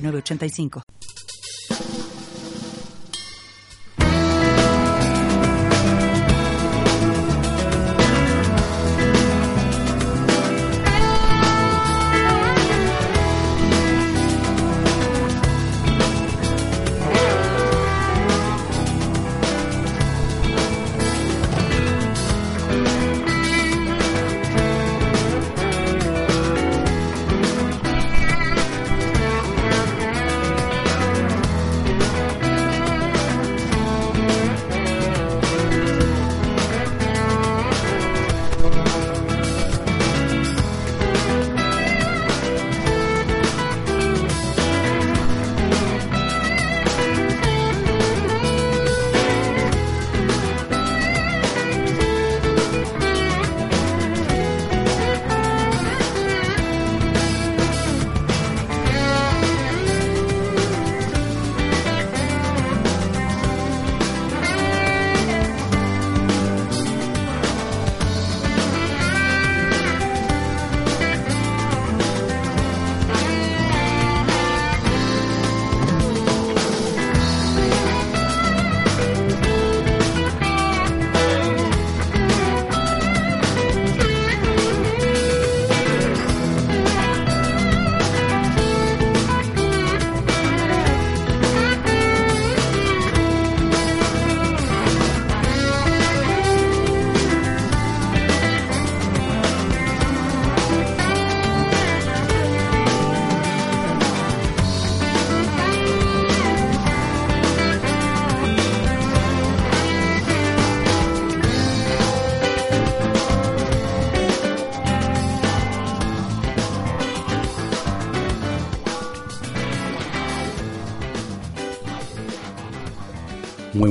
985.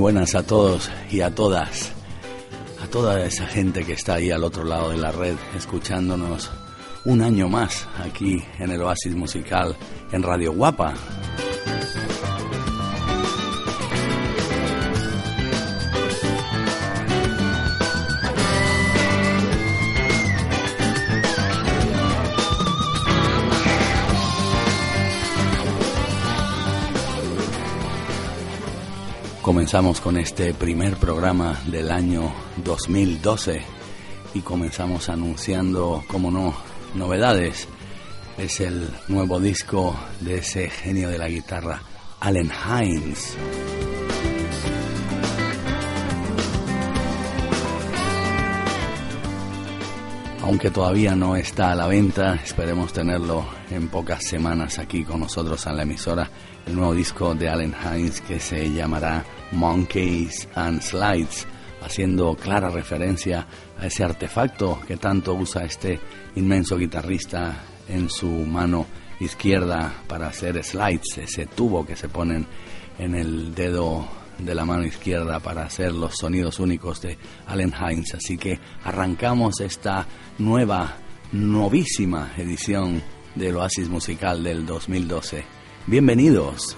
Buenas a todos y a todas, a toda esa gente que está ahí al otro lado de la red escuchándonos un año más aquí en el Oasis Musical en Radio Guapa. Comenzamos con este primer programa del año 2012 y comenzamos anunciando, como no, novedades. Es el nuevo disco de ese genio de la guitarra, Allen Hines. Aunque todavía no está a la venta, esperemos tenerlo en pocas semanas aquí con nosotros en la emisora, el nuevo disco de Allen Hines que se llamará Monkeys and Slides, haciendo clara referencia a ese artefacto que tanto usa este inmenso guitarrista en su mano izquierda para hacer slides, ese tubo que se ponen en el dedo de la mano izquierda para hacer los sonidos únicos de Allen Hines. Así que arrancamos esta nueva, novísima edición del Oasis Musical del 2012. Bienvenidos.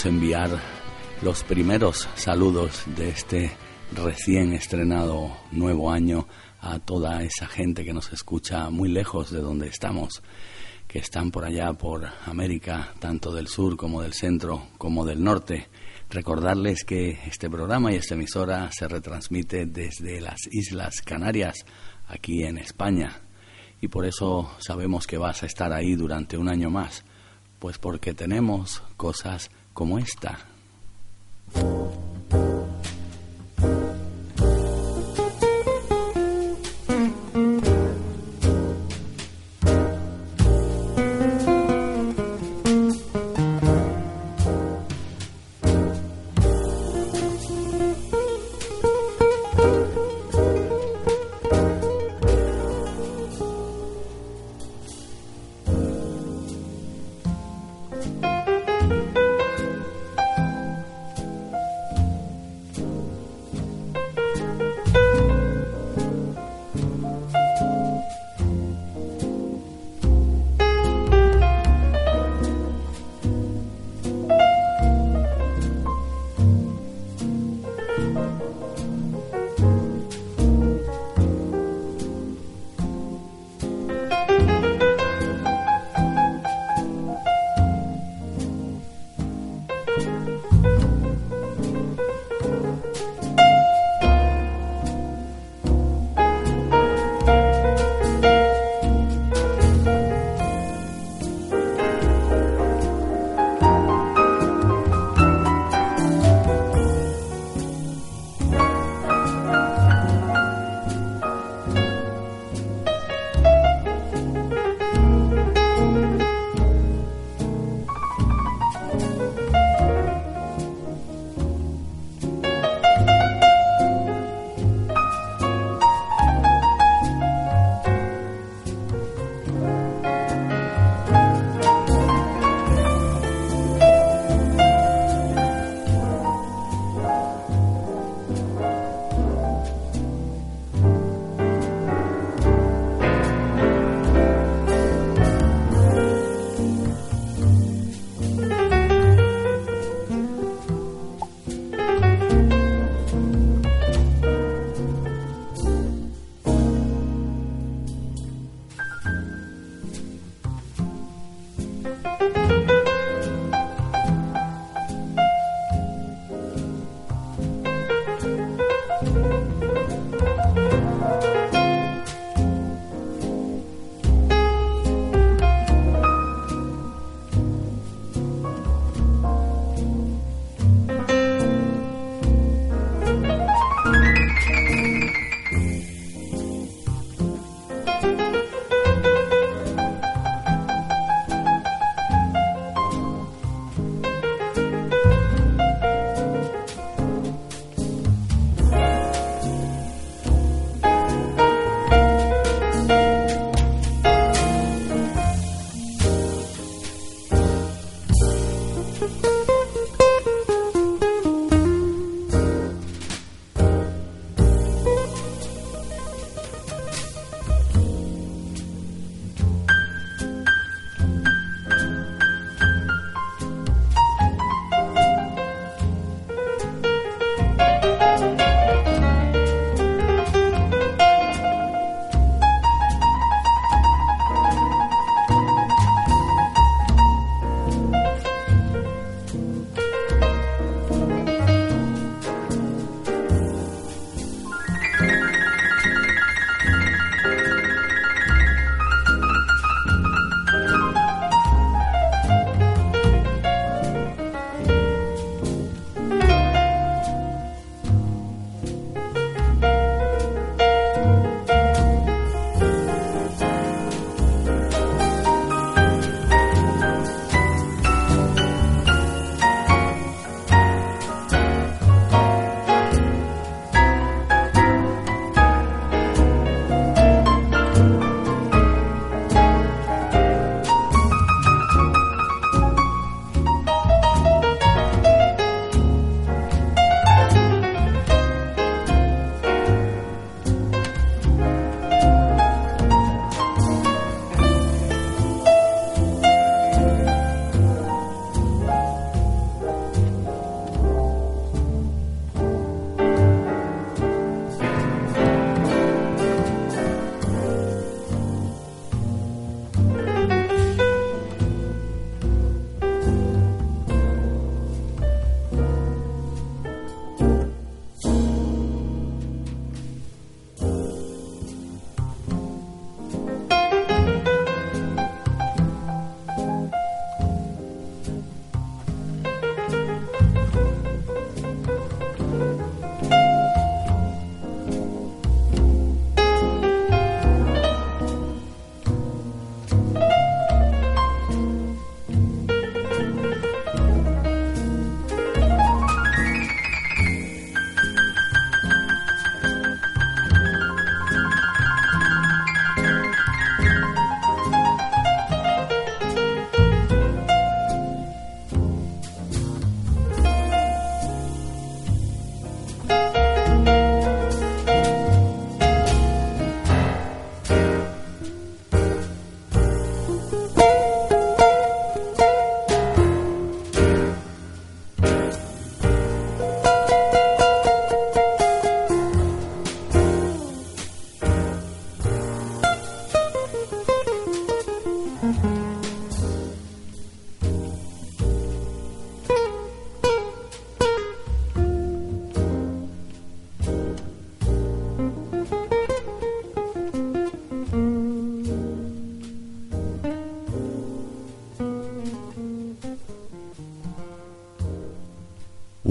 Queremos enviar los primeros saludos de este recién estrenado nuevo año a toda esa gente que nos escucha muy lejos de donde estamos, que están por allá por América, tanto del sur como del centro como del norte. Recordarles que este programa y esta emisora se retransmite desde las Islas Canarias, aquí en España. Y por eso sabemos que vas a estar ahí durante un año más, pues porque tenemos cosas como esta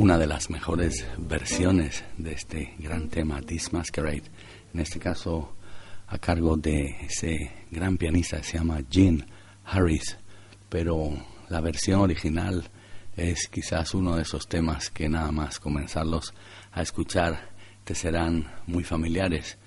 una de las mejores versiones de este gran tema, This Masquerade, en este caso a cargo de ese gran pianista que se llama Gene Harris, pero la versión original es quizás uno de esos temas que nada más comenzarlos a escuchar te serán muy familiares,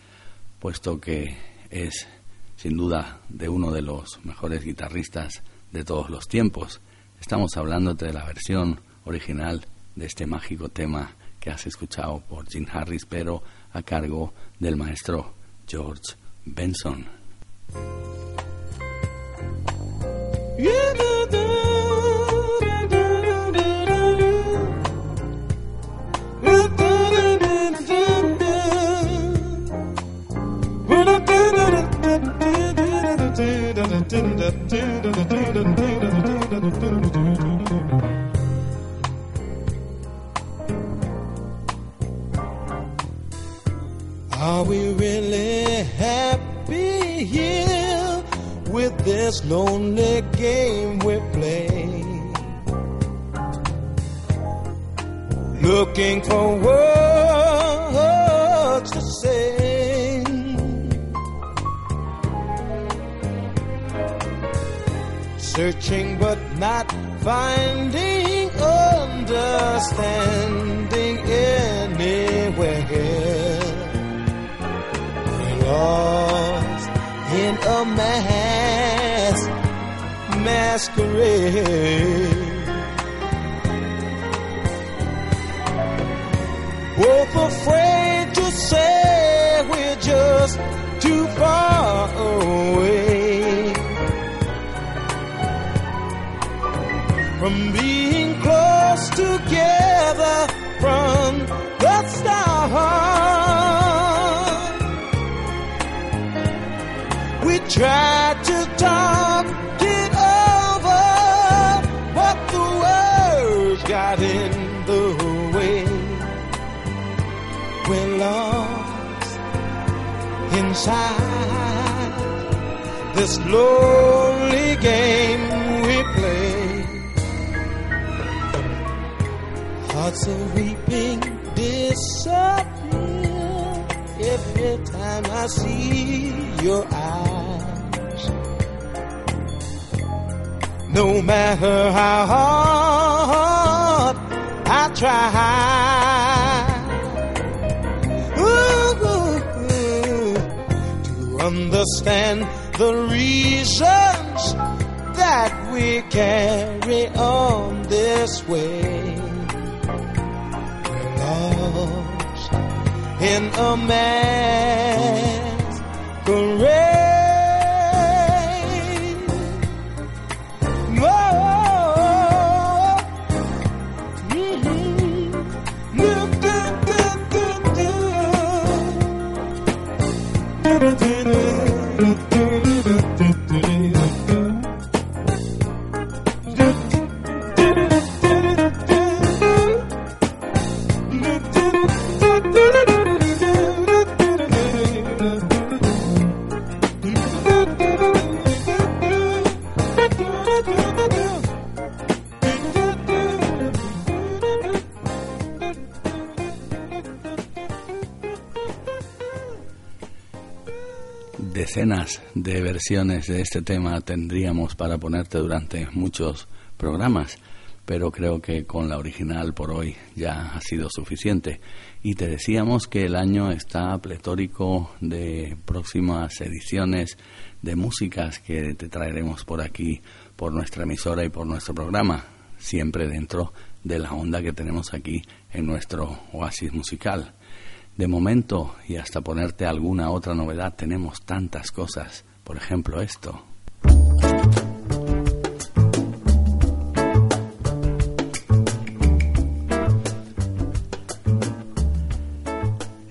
puesto que es sin duda de uno de los mejores guitarristas de todos los tiempos. Estamos hablando de la versión original de este mágico tema que has escuchado por Jim Harris, pero a cargo del maestro George Benson. Are we really happy here with this lonely game we play? Looking for words to say. Searching but not finding understanding anywhere lost in a mass masquerade. Both afraid to say we're just too far away from being Tried to talk it over, but the words got in the way. We're lost inside this lonely game we play. Hearts are weeping, disappear every time I see your eyes. No matter how hard I try ooh, to understand the reasons that we carry on this way. In a masquerade. De versiones de este tema tendríamos para ponerte durante muchos programas, pero creo que con la original por hoy ya ha sido suficiente. Y te decíamos que el año está pletórico de próximas ediciones de músicas que te traeremos por aquí, por nuestra emisora y por nuestro programa, siempre dentro de la onda que tenemos aquí en nuestro oasis musical. De momento, y hasta ponerte alguna otra novedad, tenemos tantas cosas. Por ejemplo, esto.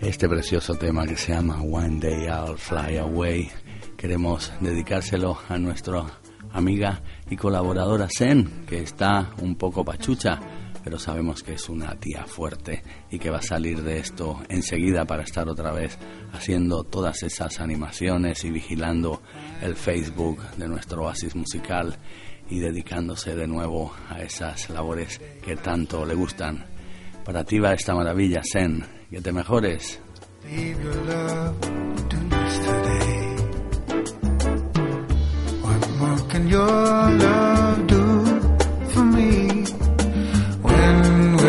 Este precioso tema que se llama One Day I'll Fly Away, queremos dedicárselo a nuestra amiga y colaboradora Zen, que está un poco pachucha, pero sabemos que es una tía fuerte y que va a salir de esto enseguida para estar otra vez haciendo todas esas animaciones y vigilando el Facebook de nuestro oasis musical y dedicándose de nuevo a esas labores que tanto le gustan. Para ti va esta maravilla, Zen. Que te mejores. Your love do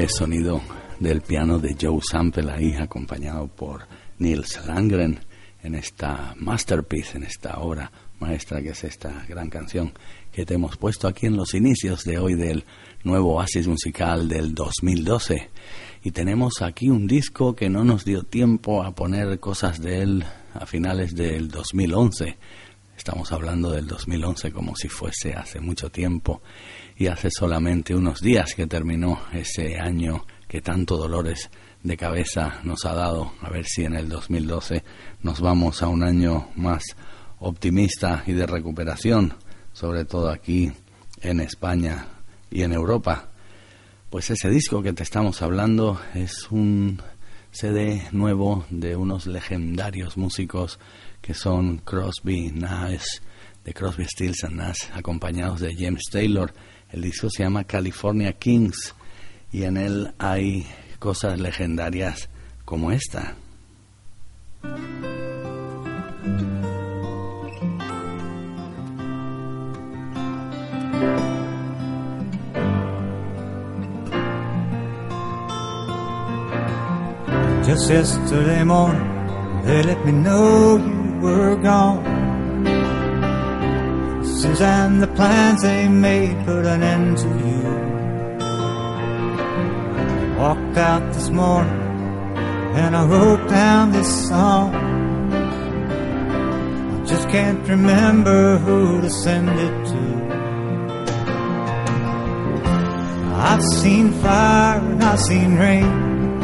inconfundible sonido del piano de Joe Sample acompañado por Nils Landgren en esta masterpiece, en esta obra maestra que es esta gran canción que te hemos puesto aquí en los inicios de hoy del nuevo oasis musical del 2012. Y tenemos aquí un disco que no nos dio tiempo a poner cosas de él a finales del 2011. Estamos hablando del 2011 como si fuese hace mucho tiempo y hace solamente unos días que terminó ese año que tanto dolores de cabeza nos ha dado. A ver si en el 2012 nos vamos a un año más optimista y de recuperación, sobre todo aquí en España y en Europa. Pues ese disco que te estamos hablando es un CD nuevo de unos legendarios músicos que son Crosby, Nash, de Crosby, Stills and Nash, acompañados de James Taylor. El disco se llama California Kings y en él hay cosas legendarias como esta. Just yesterday morning, they let me know you were gone. Then, the plans they made put an end to you. I walked out this morning and I wrote down this song. I just can't remember who to send it to. I've seen fire and I've seen rain.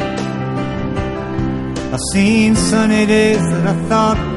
I've seen sunny days that I thought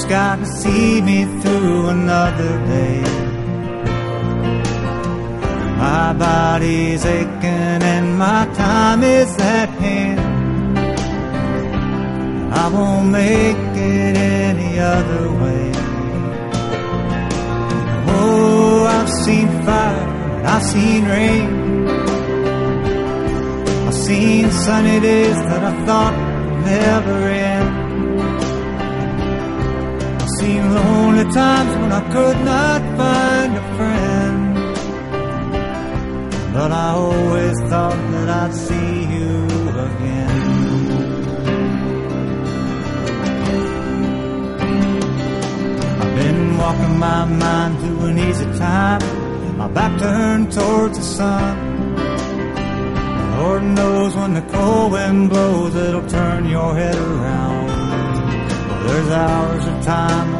Just gotta see me through another day. My body's aching and my time is at hand. I won't make it any other way. Oh, I've seen fire, and I've seen rain. I've seen sunny days that I thought never end. Lonely times when I could not find a friend. But I always thought that I'd see you again. I've been walking my mind through an easy time, my back turned towards the sun. Lord knows when the cold wind blows, it'll turn your head around. There's hours of time the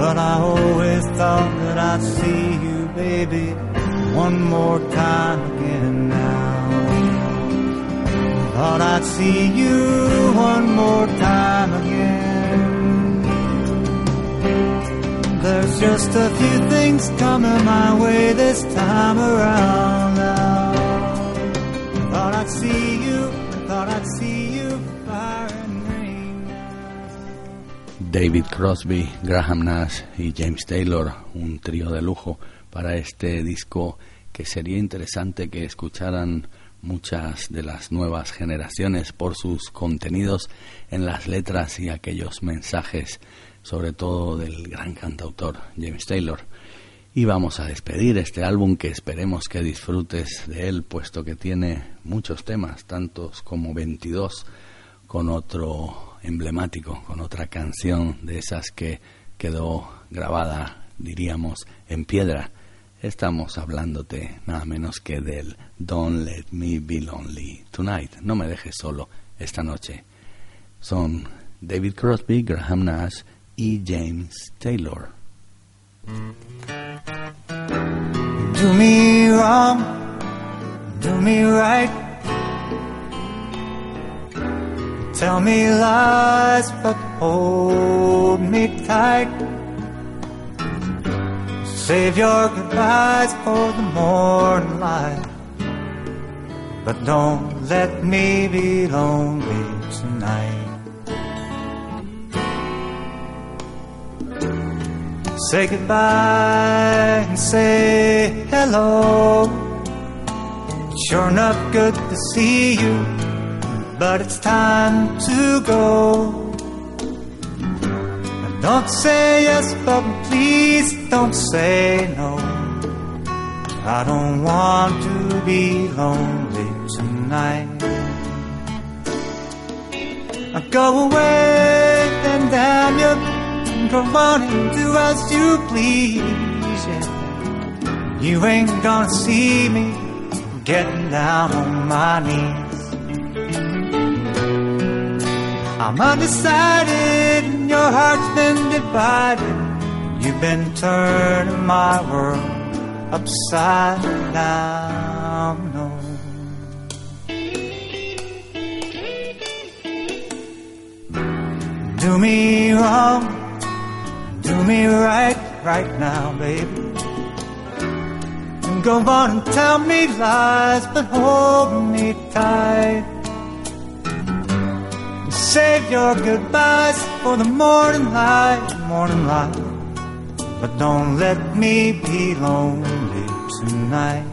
But I always thought that I'd see you, baby, one more time again now. Thought I'd see you one more time again. There's just a few things coming my way this time around David Crosby, Graham Nash y James Taylor, un trío de lujo para este disco que sería interesante que escucharan muchas de las nuevas generaciones por sus contenidos en las letras y aquellos mensajes, sobre todo del gran cantautor James Taylor. Y vamos a despedir este álbum que esperemos que disfrutes de él, puesto que tiene muchos temas, tantos como 22, con otro emblemático, con otra canción de esas que quedó grabada, diríamos, en piedra. Estamos hablándote nada menos que del Don't Let Me Be Lonely Tonight. No me dejes solo esta noche. Son David Crosby, Graham Nash y James Taylor. Do me wrong, do me right. Tell me lies, but hold me tight. Save your goodbyes for the morning light. But don't let me be lonely tonight. Say goodbye and say hello. Sure enough, good to see you, but it's time to go. Now don't say yes, but please don't say no. I don't want to be lonely tonight. Now go away and damn you. Go on and do as you please. Yeah. You ain't gonna see me getting down on my knees. I'm undecided, and your heart's been divided. You've been turning my world upside down. No. Do me wrong, do me right, right now, baby. And go on and tell me lies, but hold me tight. Save your goodbyes for the morning light, morning light. But don't let me be lonely tonight.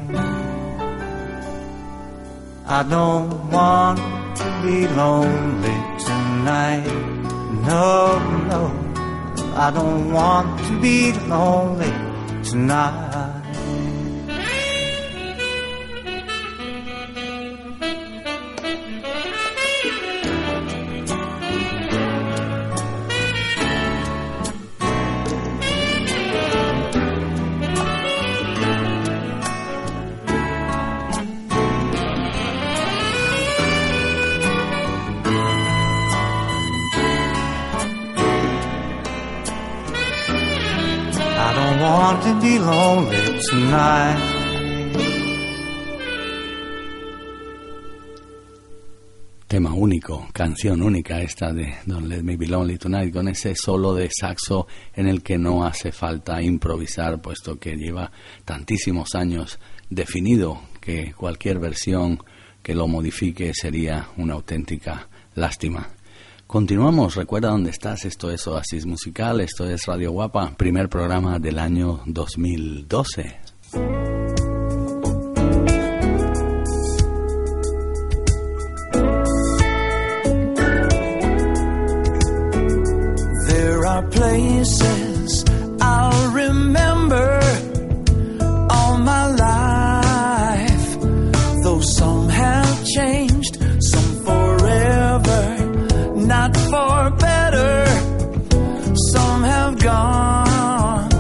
I don't want to be lonely tonight. No, no, I don't want to be lonely tonight. Único, canción única esta de Don't Let Me Be Lonely Tonight, con ese solo de saxo en el que no hace falta improvisar, puesto que lleva tantísimos años definido que cualquier versión que lo modifique sería una auténtica lástima. Continuamos, recuerda dónde estás, esto es Oasis Musical, esto es Radio Guapa, primer programa del año 2012. Are places I'll remember all my life. Though some have changed, some forever, not for better. Some have gone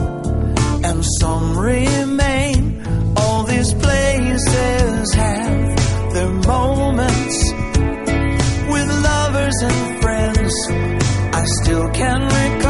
and some remain. All these places have their moments with lovers and friends. I still can recall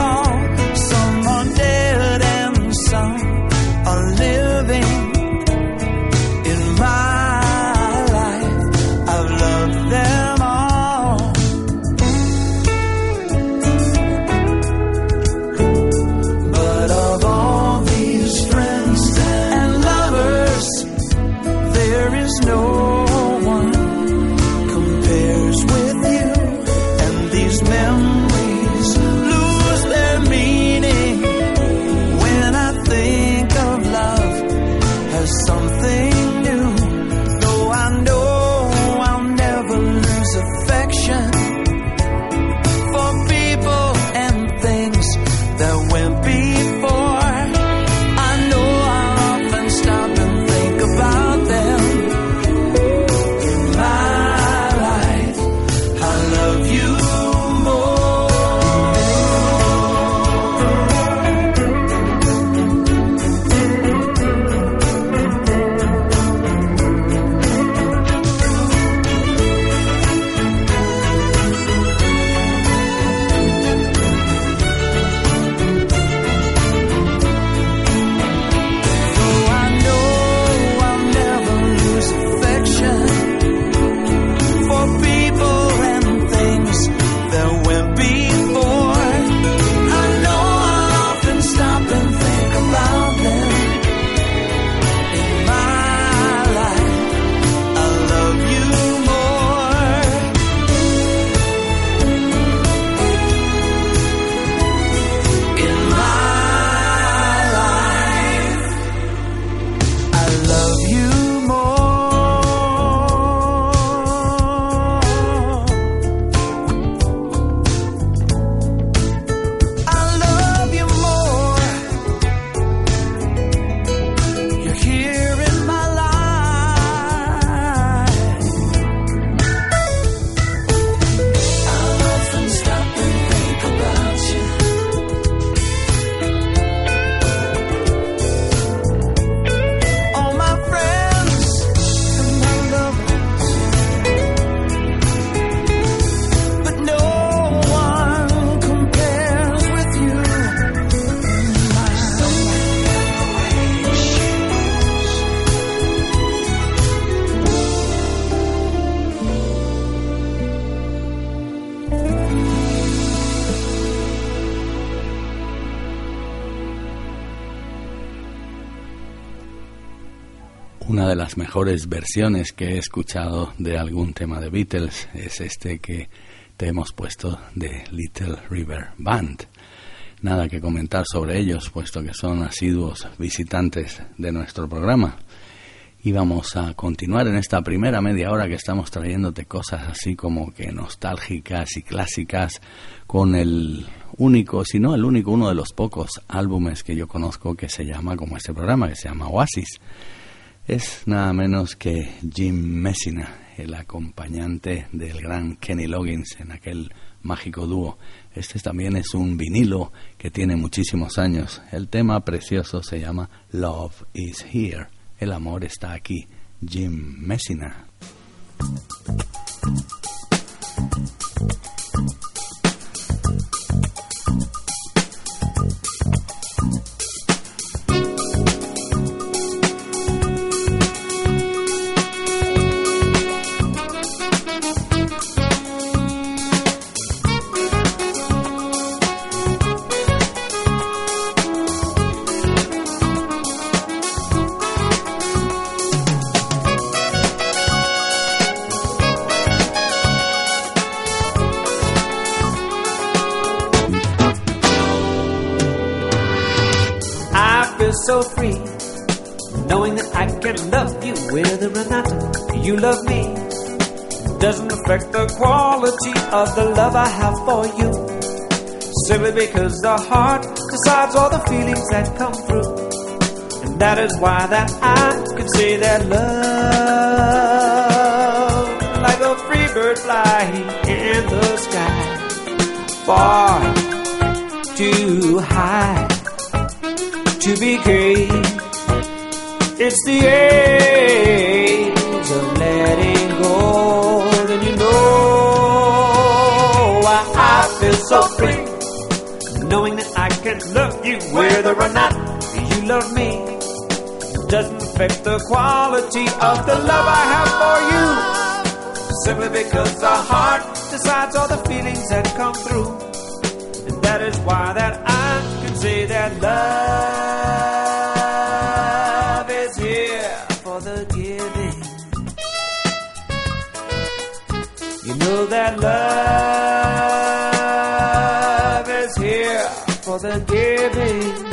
Una de las mejores versiones que he escuchado de algún tema de Beatles es este que te hemos puesto de Little River Band. Nada que comentar sobre ellos, puesto que son asiduos visitantes de nuestro programa. Y vamos a continuar en esta primera media hora que estamos trayéndote cosas así como que nostálgicas y clásicas con el único, si no el único, uno de los pocos álbumes que yo conozco que se llama como este programa, que se llama Oasis. Es nada menos que Jim Messina, el acompañante del gran Kenny Loggins en aquel mágico dúo. Este también es un vinilo que tiene muchísimos años. El tema precioso se llama Love is Here. El amor está aquí. Jim Messina. Free, knowing that I can love you whether or not you love me. Doesn't affect the quality of the love I have for you. Simply because the heart decides all the feelings that come through. And that is why that I can say that love, like a free bird flying in the sky, far too high to be great. It's the age of letting go. Then you know why I feel so free. Knowing that I can love you whether or not you love me. Doesn't affect the quality of the love I have for you. Simply because the heart decides all the feelings that come through. And that is why that I say that love is here for the giving. You know that love is here for the giving.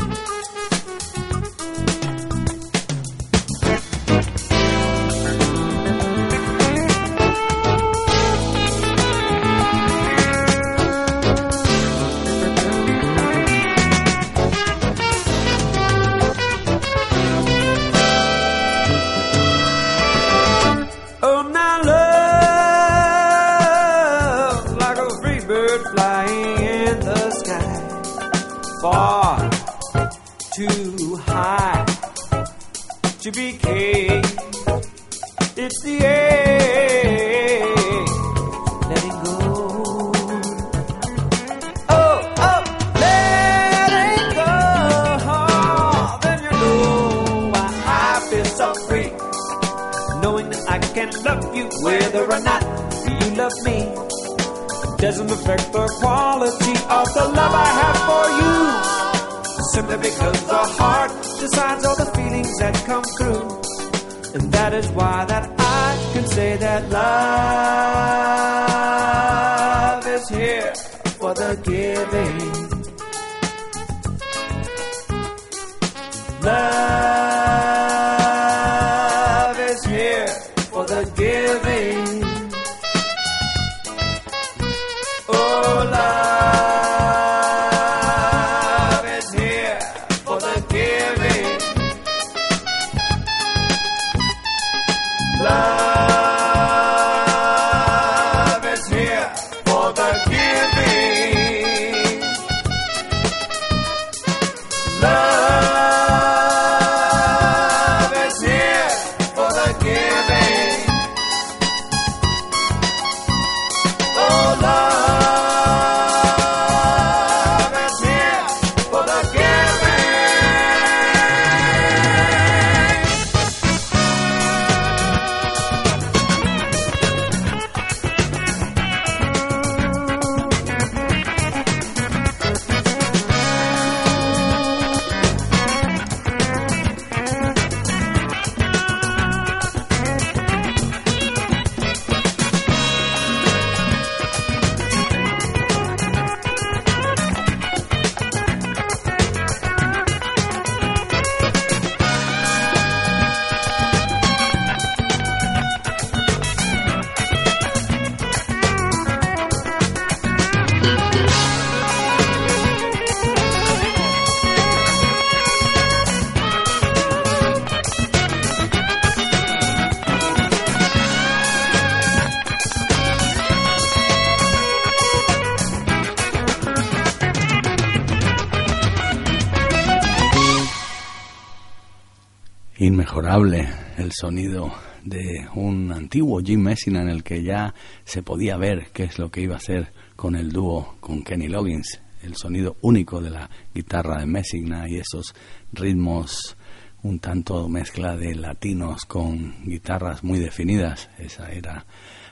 Inmejorable el sonido de un antiguo Jim Messina en el que ya se podía ver qué es lo que iba a hacer con el dúo con Kenny Loggins, el sonido único de la guitarra de Messina y esos ritmos un tanto mezcla de latinos con guitarras muy definidas. Esa era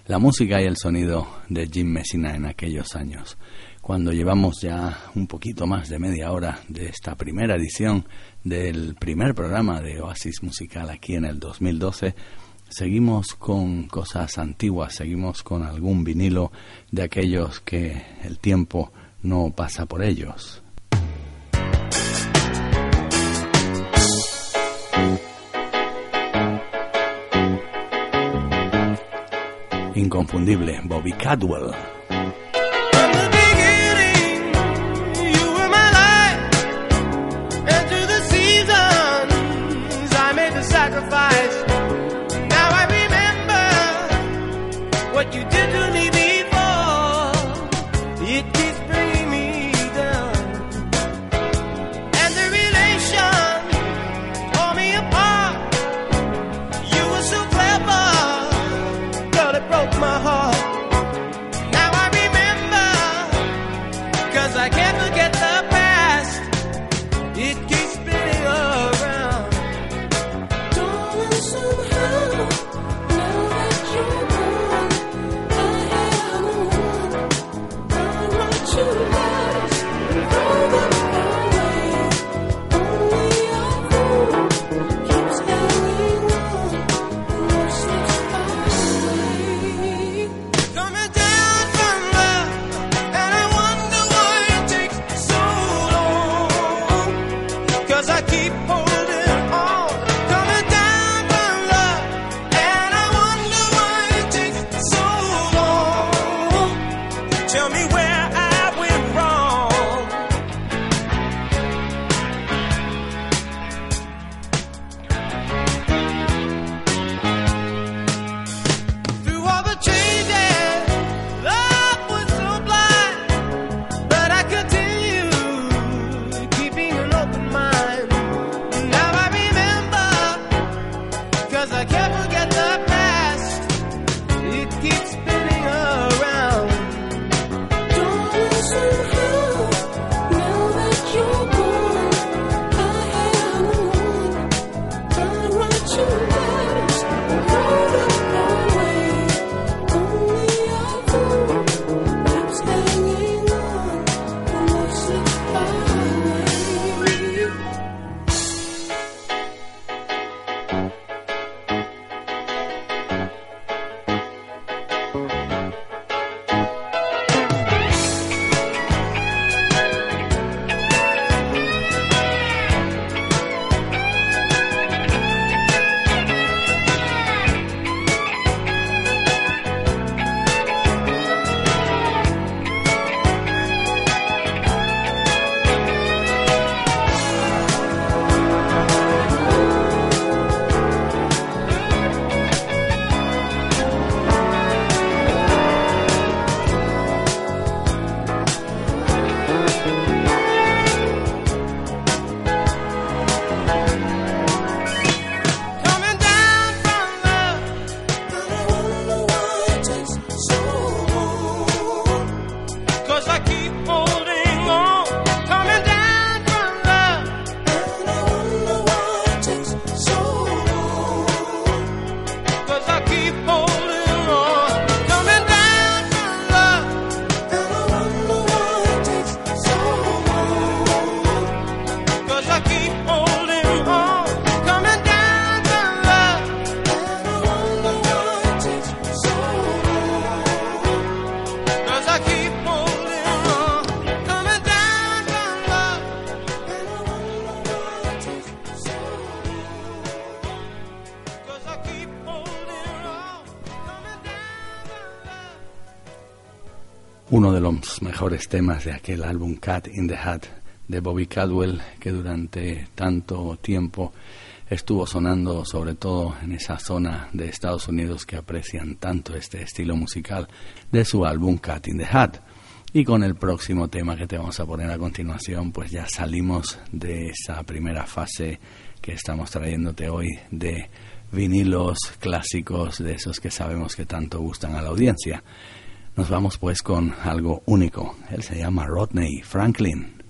la música y el sonido de Jim Messina en aquellos años. Cuando llevamos ya un poquito más de media hora de esta primera edición del primer programa de Oasis Musical aquí en el 2012, seguimos con cosas antiguas, seguimos con algún vinilo de aquellos que el tiempo no pasa por ellos. Inconfundible, Bobby Cadwell. Mejores temas de aquel álbum Cat in the Hat de Bobby Caldwell que durante tanto tiempo estuvo sonando sobre todo en esa zona de Estados Unidos que aprecian tanto este estilo musical de su álbum Cat in the Hat. Y con el próximo tema que te vamos a poner a continuación, pues ya salimos de esa primera fase que estamos trayéndote hoy de vinilos clásicos, de esos que sabemos que tanto gustan a la audiencia. Nos vamos pues con algo único. Él se llama Rodney Franklin.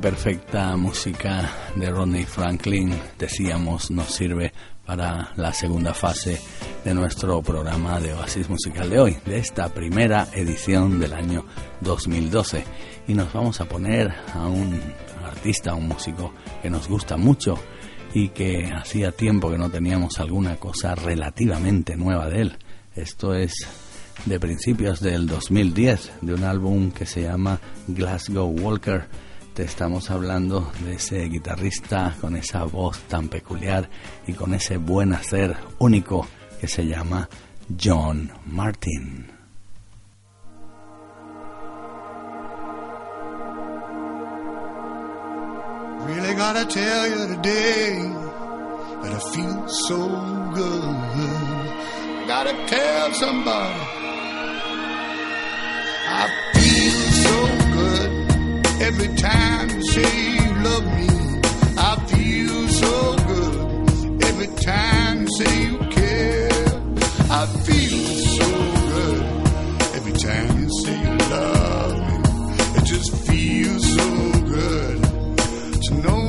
Perfecta música de Rodney Franklin, decíamos, nos sirve para la segunda fase de nuestro programa de Oasis Musical de hoy, de esta primera edición del año 2012. Y nos vamos a poner a un artista, a un músico que nos gusta mucho y que hacía tiempo que no teníamos alguna cosa relativamente nueva de él. Esto es de principios del 2010, de un álbum que se llama Glasgow Walker te estamos hablando de ese guitarrista con esa voz tan peculiar y con ese buen hacer único que se llama John Martin. Really gotta tell you today that I feel so good. Gotta tell somebody I feel so good every time you say you love me. I feel so good every time you say you care. I feel so good every time you say you love me. It just feels so good to know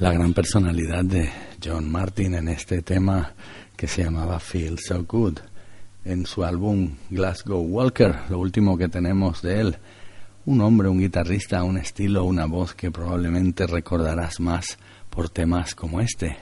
la gran personalidad de John Martin en este tema que se llamaba Feel So Good en su álbum Glasgow Walker, lo último que tenemos de él. Un hombre, un guitarrista, un estilo, una voz que probablemente recordarás más por temas como este.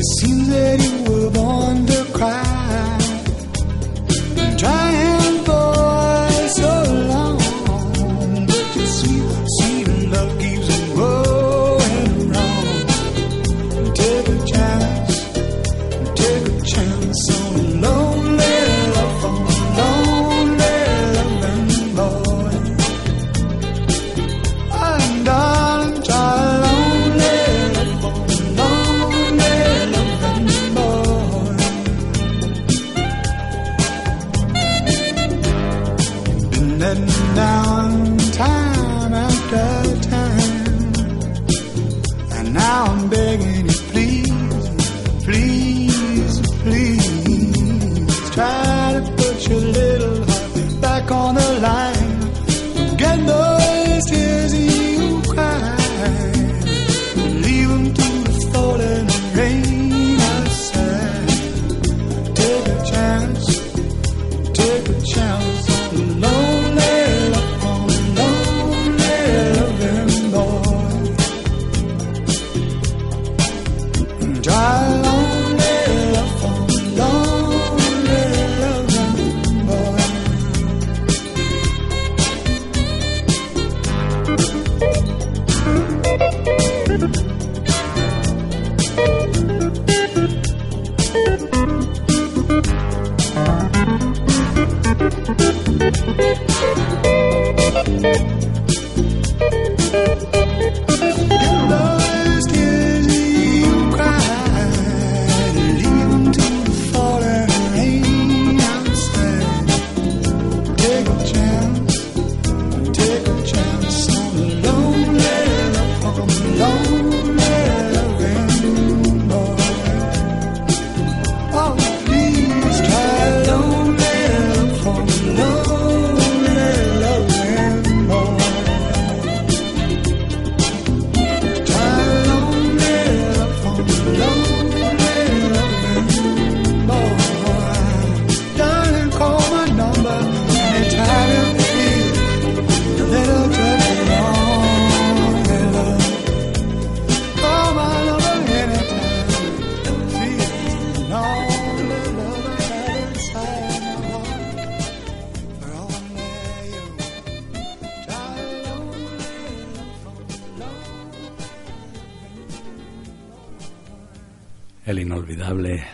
It seems that you were born to cry.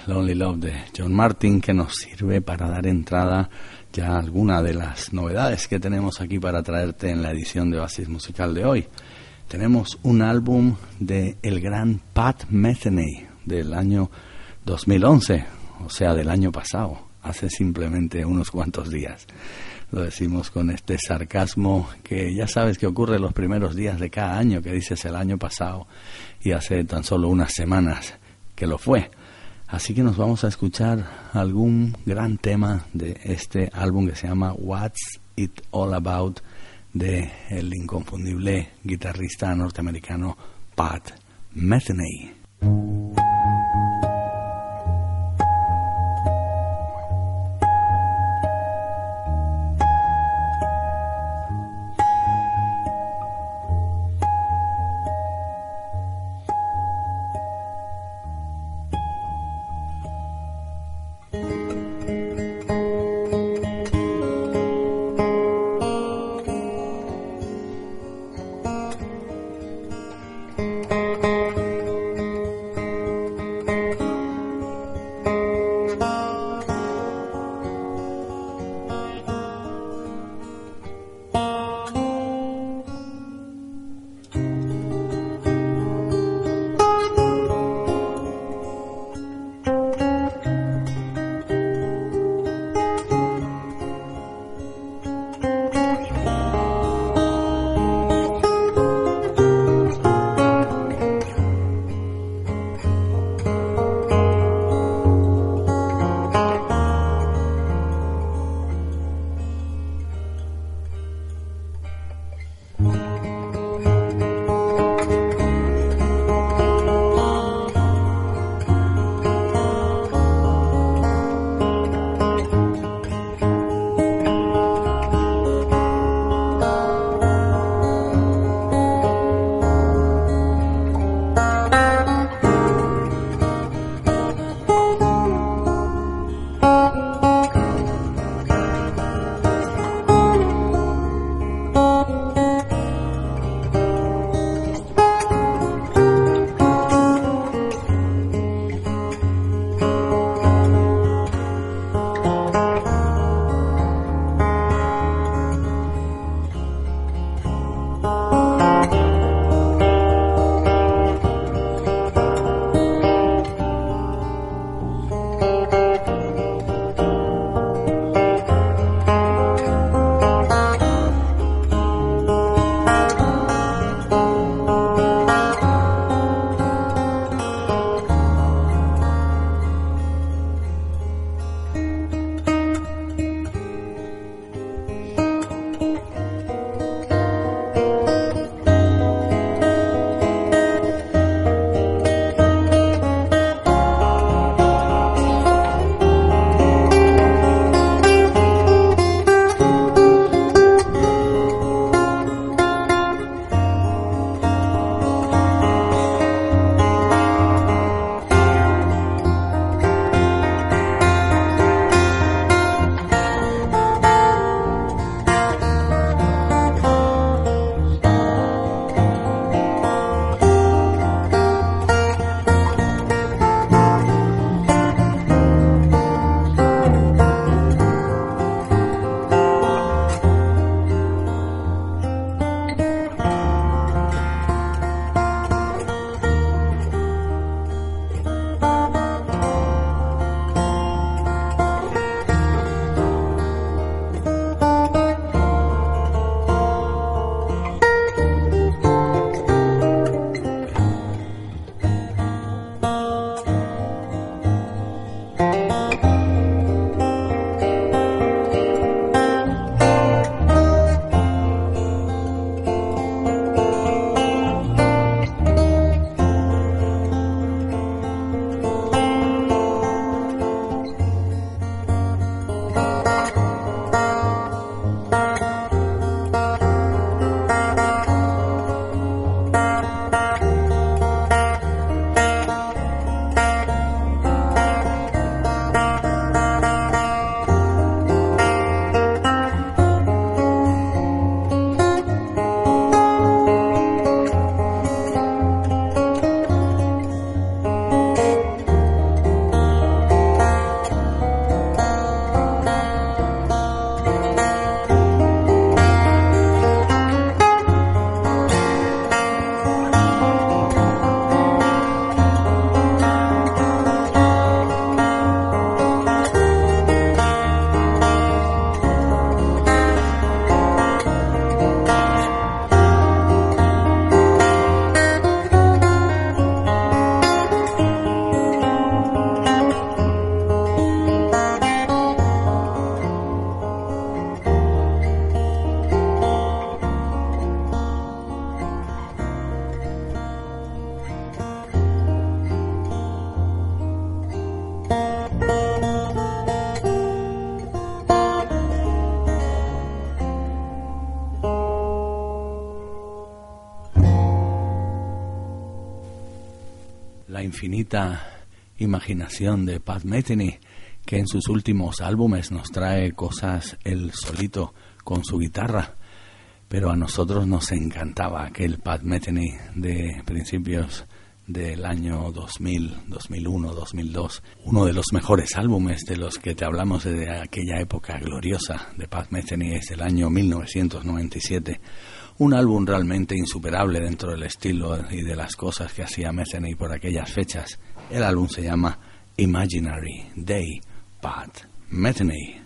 Lonely Love de John Martin que nos sirve para dar entrada ya a alguna de las novedades que tenemos aquí para traerte en la edición de Oasis Musical de hoy. Tenemos un álbum de el gran Pat Metheny del año 2011, o sea, del año pasado, hace simplemente unos cuantos días. Lo decimos con este sarcasmo que ya sabes que ocurre los primeros días de cada año, que dices el año pasado y hace tan solo unas semanas que lo fue. Así que nos vamos a escuchar algún gran tema de este álbum que se llama What's It All About de el inconfundible guitarrista norteamericano Pat Metheny. Imaginación de Pat Metheny, que en sus últimos álbumes nos trae cosas él solito con su guitarra, pero a nosotros nos encantaba aquel Pat Metheny de principios del año 2000, 2001, 2002, uno de los mejores álbumes de los que te hablamos de aquella época gloriosa de Pat Metheny es el año 1997, un álbum realmente insuperable dentro del estilo y de las cosas que hacía Metheny por aquellas fechas. El álbum se llama Imaginary Day, Pat Metheny.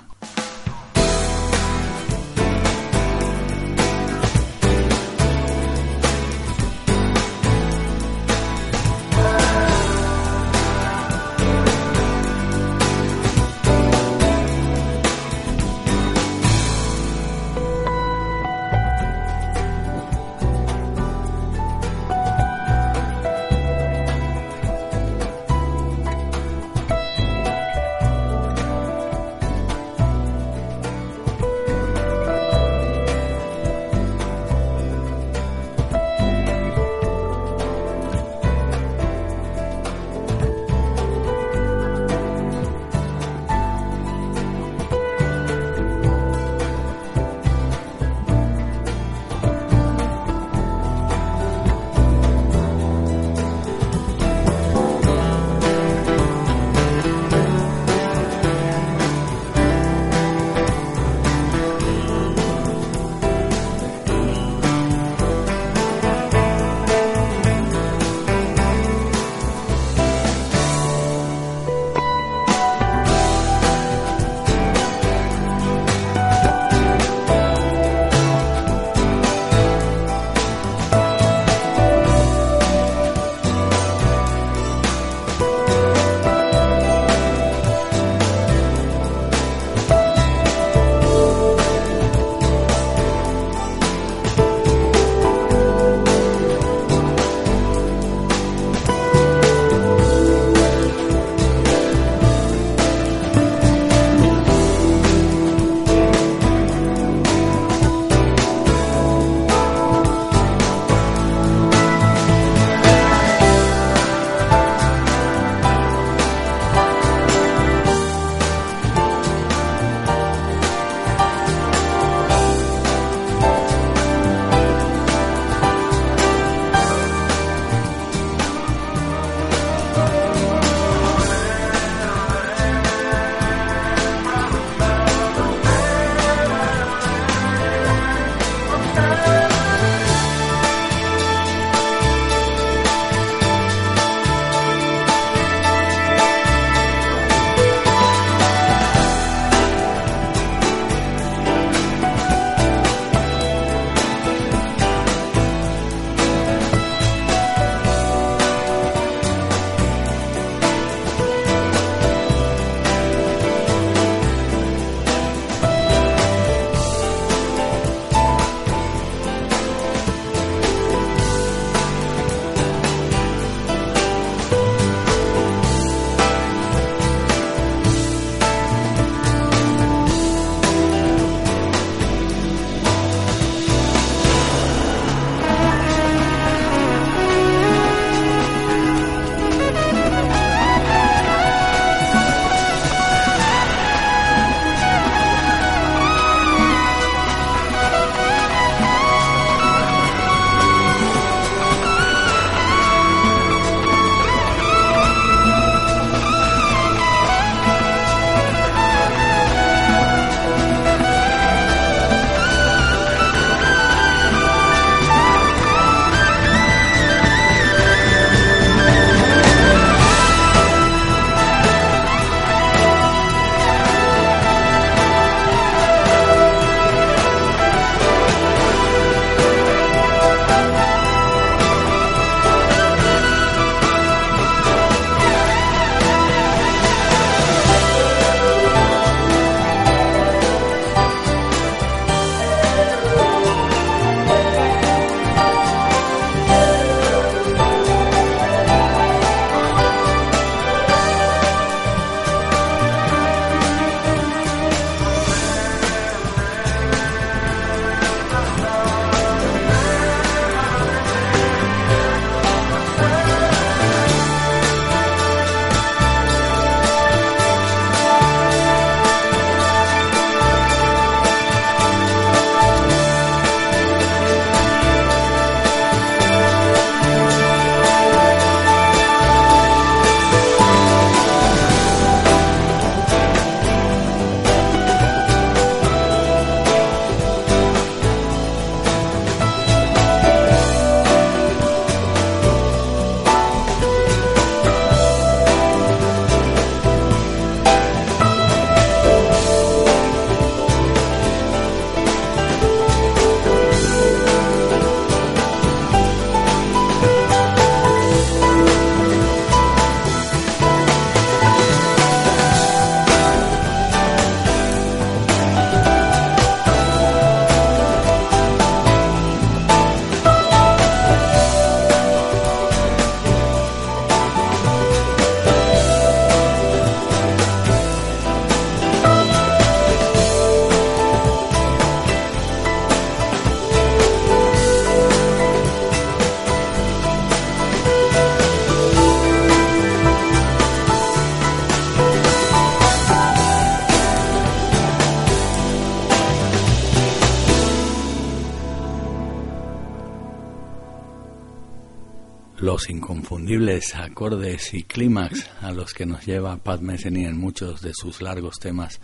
Inconfundibles acordes y clímax a los que nos lleva Pat Metheny en muchos de sus largos temas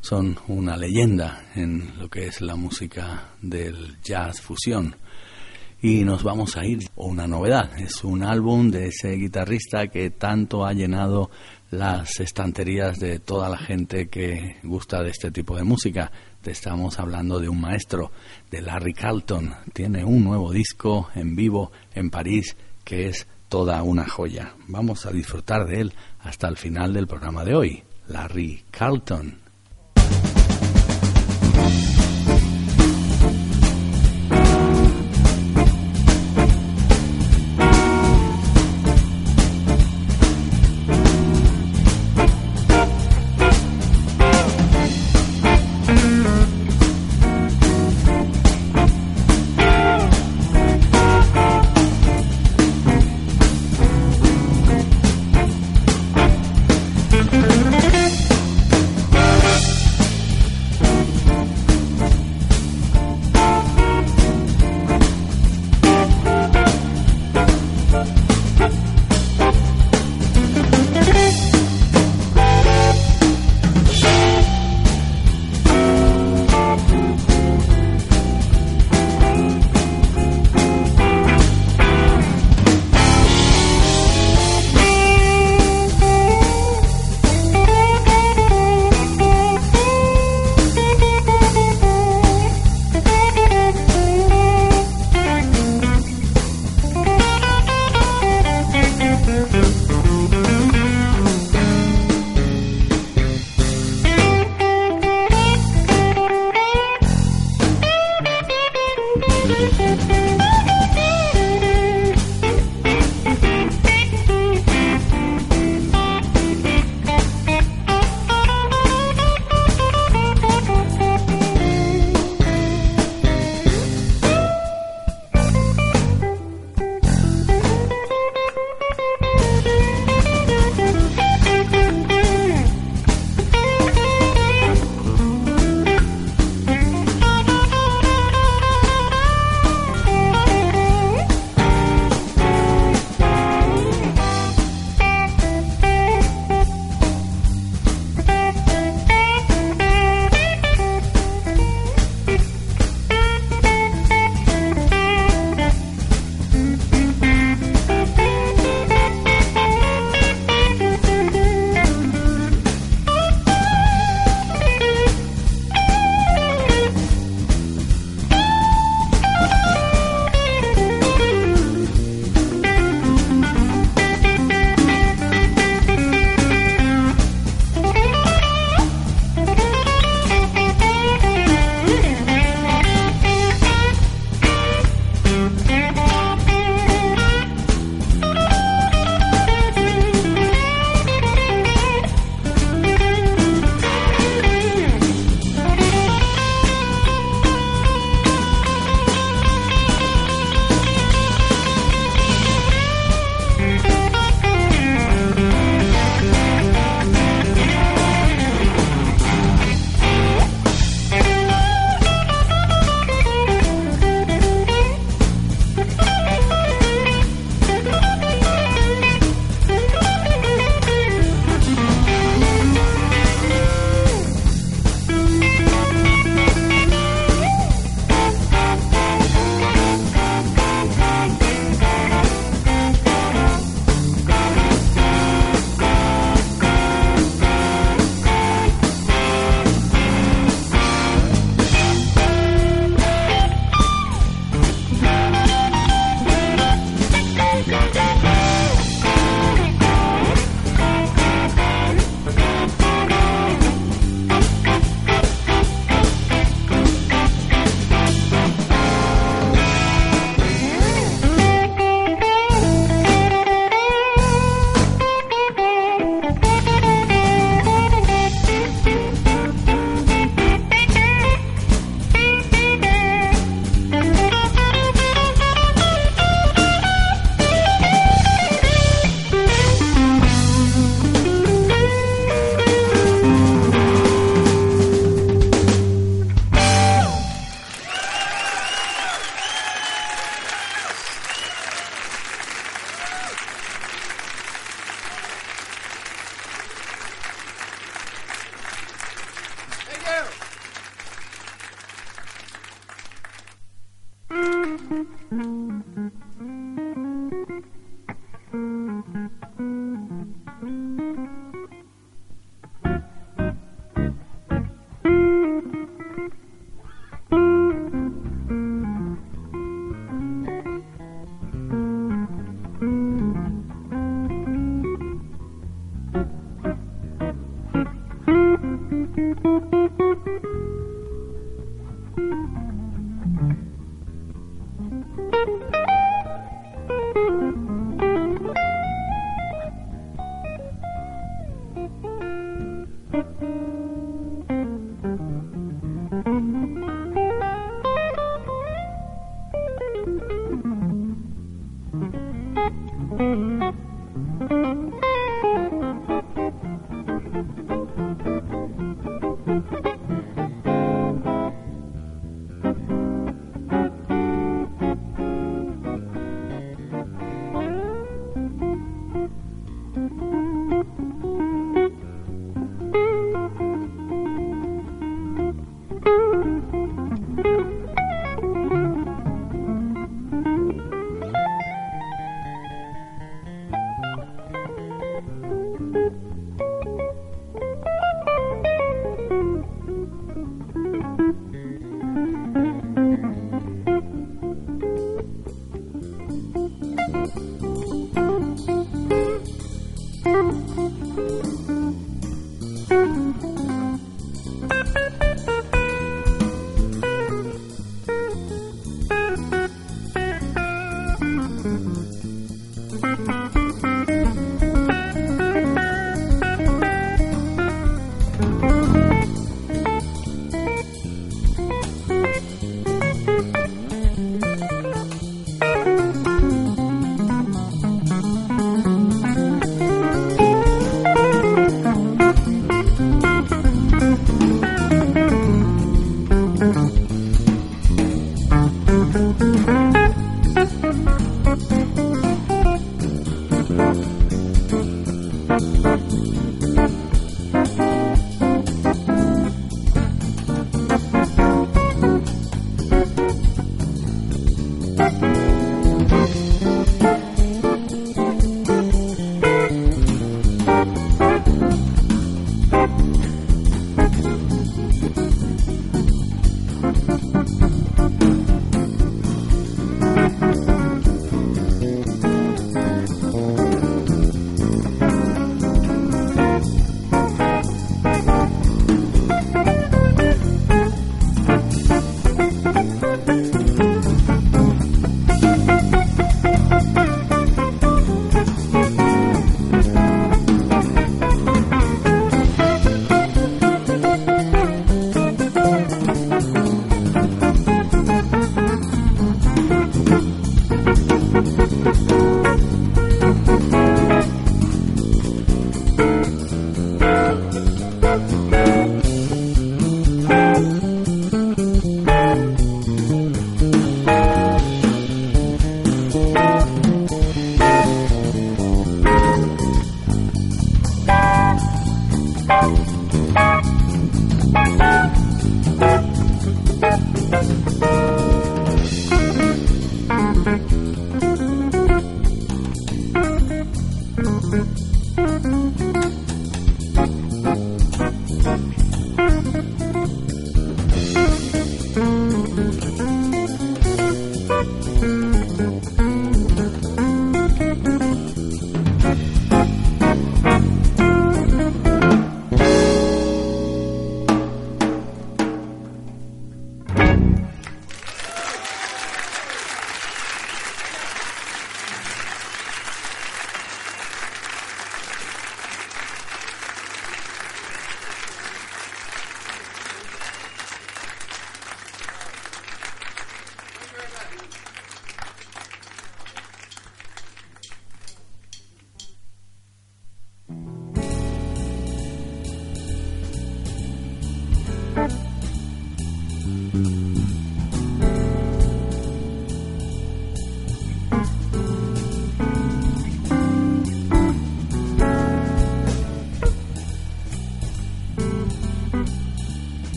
son una leyenda en lo que es la música del jazz fusión. Y nos vamos a ir a una novedad. Es un álbum de ese guitarrista que tanto ha llenado las estanterías de toda la gente que gusta de este tipo de música. Te estamos hablando de un maestro, de Larry Carlton. Tiene un nuevo disco en vivo en París que es toda una joya. Vamos a disfrutar de él hasta el final del programa de hoy. Larry Carlton.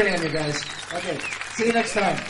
Thanks for you guys. Okay, see you next time.